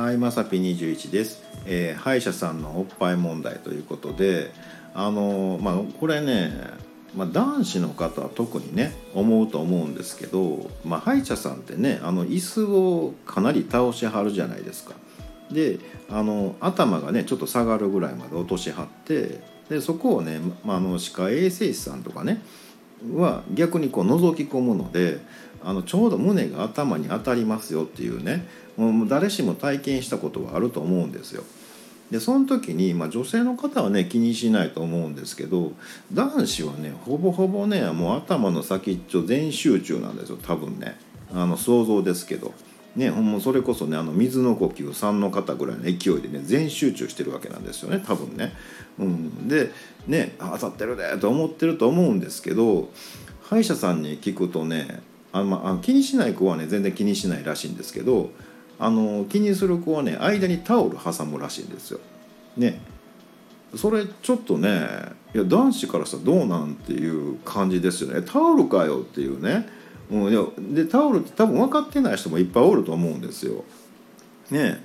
はい、まさぴ21です、えー歯医者さんのおっぱい問題ということで、あのまあこれね、まあ、男子の方は特にね思うと思うんですけど、まあ、歯医者さんってねあの椅子をかなり倒しはるじゃないですか。であの頭がねちょっと下がるぐらいまで落としはってでそこをね、まあ、あの歯科衛生士さんとかねは逆にこう覗き込むのであのちょうど胸が頭に当たりますよっていうねもう誰しも体験したことはあると思うんですよ。でその時に、まあ、女性の方はね気にしないと思うんですけど男子はねほぼほぼねもう頭の先っちょ全集中なんですよ多分ねあの想像ですけど。ね、ほんまそれこそねあの水の呼吸3の方ぐらいの勢いでね全集中してるわけなんですよね多分ね。うん、でねあ当たってるでと思ってると思うんですけど歯医者さんに聞くとねあ、まあ、気にしない子はね全然気にしないらしいんですけどあの気にする子はね間にタオル挟むらしいんですよ。ねそれちょっとねいや男子からしたらどうなんていう感じですよねタオルかよっていうね。うん、でタオルって多分分かってない人もいっぱいおると思うんですよ。ね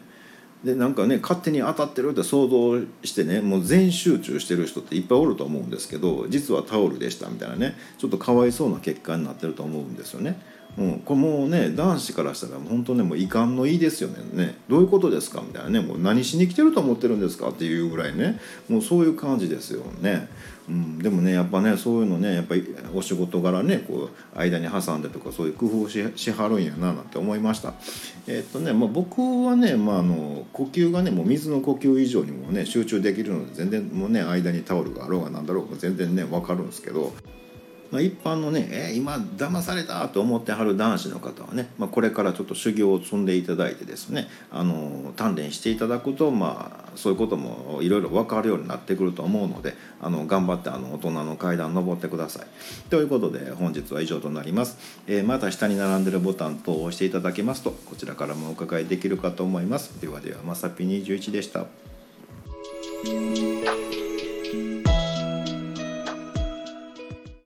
でなんかね勝手に当たってるって想像してねもう全集中してる人っていっぱいおると思うんですけど実はタオルでしたみたいなねちょっとかわいそうな結果になってると思うんですよね。うん、これもうね男子からしたら本当ねもう遺憾のいいですよね。ねどういうことですか？みたいなね。もう何しに来てると思ってるんですか？っていうぐらいね。もうそういう感じですよね、うん、でもねやっぱねそういうのねやっぱりお仕事柄ねこう間に挟んでとかそういう工夫ししはるんやななんて思いました。えっとね、まあ、僕はね、まあ、あの呼吸がねもう水の呼吸以上にもね集中できるので全然もうね間にタオルがあろうがなんだろうが全然ね分かるんですけど。まあ、一般のね、えー、今騙されたと思ってはる男子の方はね、まあ、これからちょっと修行を積んでいただいてですねあの鍛錬していただくと、まあ、そういうこともいろいろ分かるようになってくると思うのであの頑張ってあの大人の階段登ってください。ということで本日は以上となります。えー、また下に並んでるボタン等を押していただけますとこちらからもお伺いできるかと思います。ではではまさぴ21でした。